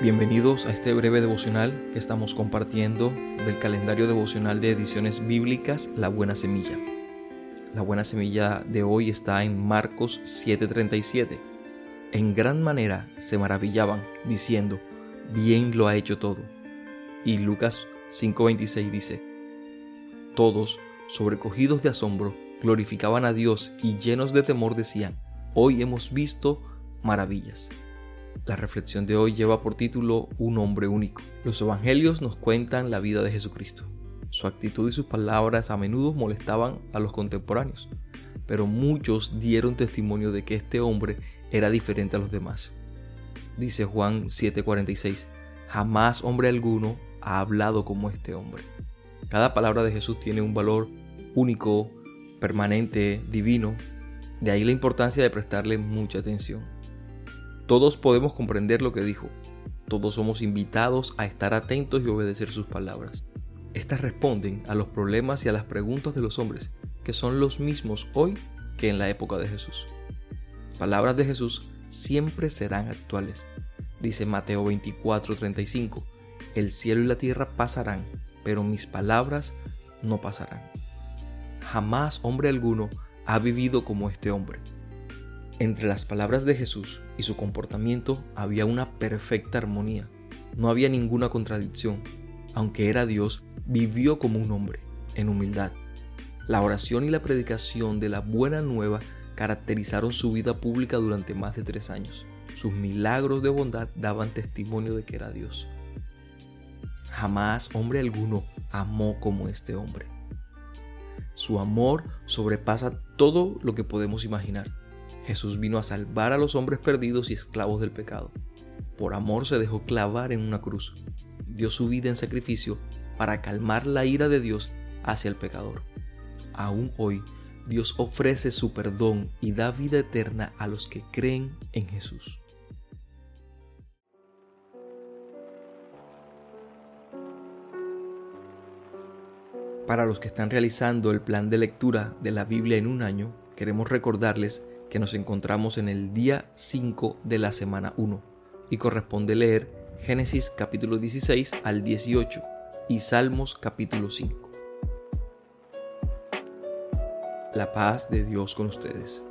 Bienvenidos a este breve devocional que estamos compartiendo del calendario devocional de ediciones bíblicas La Buena Semilla. La Buena Semilla de hoy está en Marcos 7:37. En gran manera se maravillaban, diciendo, bien lo ha hecho todo. Y Lucas 5:26 dice, todos, sobrecogidos de asombro, glorificaban a Dios y llenos de temor decían, hoy hemos visto maravillas. La reflexión de hoy lleva por título Un hombre único. Los evangelios nos cuentan la vida de Jesucristo. Su actitud y sus palabras a menudo molestaban a los contemporáneos, pero muchos dieron testimonio de que este hombre era diferente a los demás. Dice Juan 7:46, jamás hombre alguno ha hablado como este hombre. Cada palabra de Jesús tiene un valor único, permanente, divino, de ahí la importancia de prestarle mucha atención. Todos podemos comprender lo que dijo. Todos somos invitados a estar atentos y obedecer sus palabras. Estas responden a los problemas y a las preguntas de los hombres, que son los mismos hoy que en la época de Jesús. Palabras de Jesús siempre serán actuales. Dice Mateo 24:35, El cielo y la tierra pasarán, pero mis palabras no pasarán. Jamás hombre alguno ha vivido como este hombre entre las palabras de Jesús y su comportamiento había una perfecta armonía. No había ninguna contradicción. Aunque era Dios, vivió como un hombre, en humildad. La oración y la predicación de la buena nueva caracterizaron su vida pública durante más de tres años. Sus milagros de bondad daban testimonio de que era Dios. Jamás hombre alguno amó como este hombre. Su amor sobrepasa todo lo que podemos imaginar. Jesús vino a salvar a los hombres perdidos y esclavos del pecado. Por amor se dejó clavar en una cruz. Dio su vida en sacrificio para calmar la ira de Dios hacia el pecador. Aún hoy, Dios ofrece su perdón y da vida eterna a los que creen en Jesús. Para los que están realizando el plan de lectura de la Biblia en un año, queremos recordarles que nos encontramos en el día 5 de la semana 1 y corresponde leer Génesis capítulo 16 al 18 y Salmos capítulo 5. La paz de Dios con ustedes.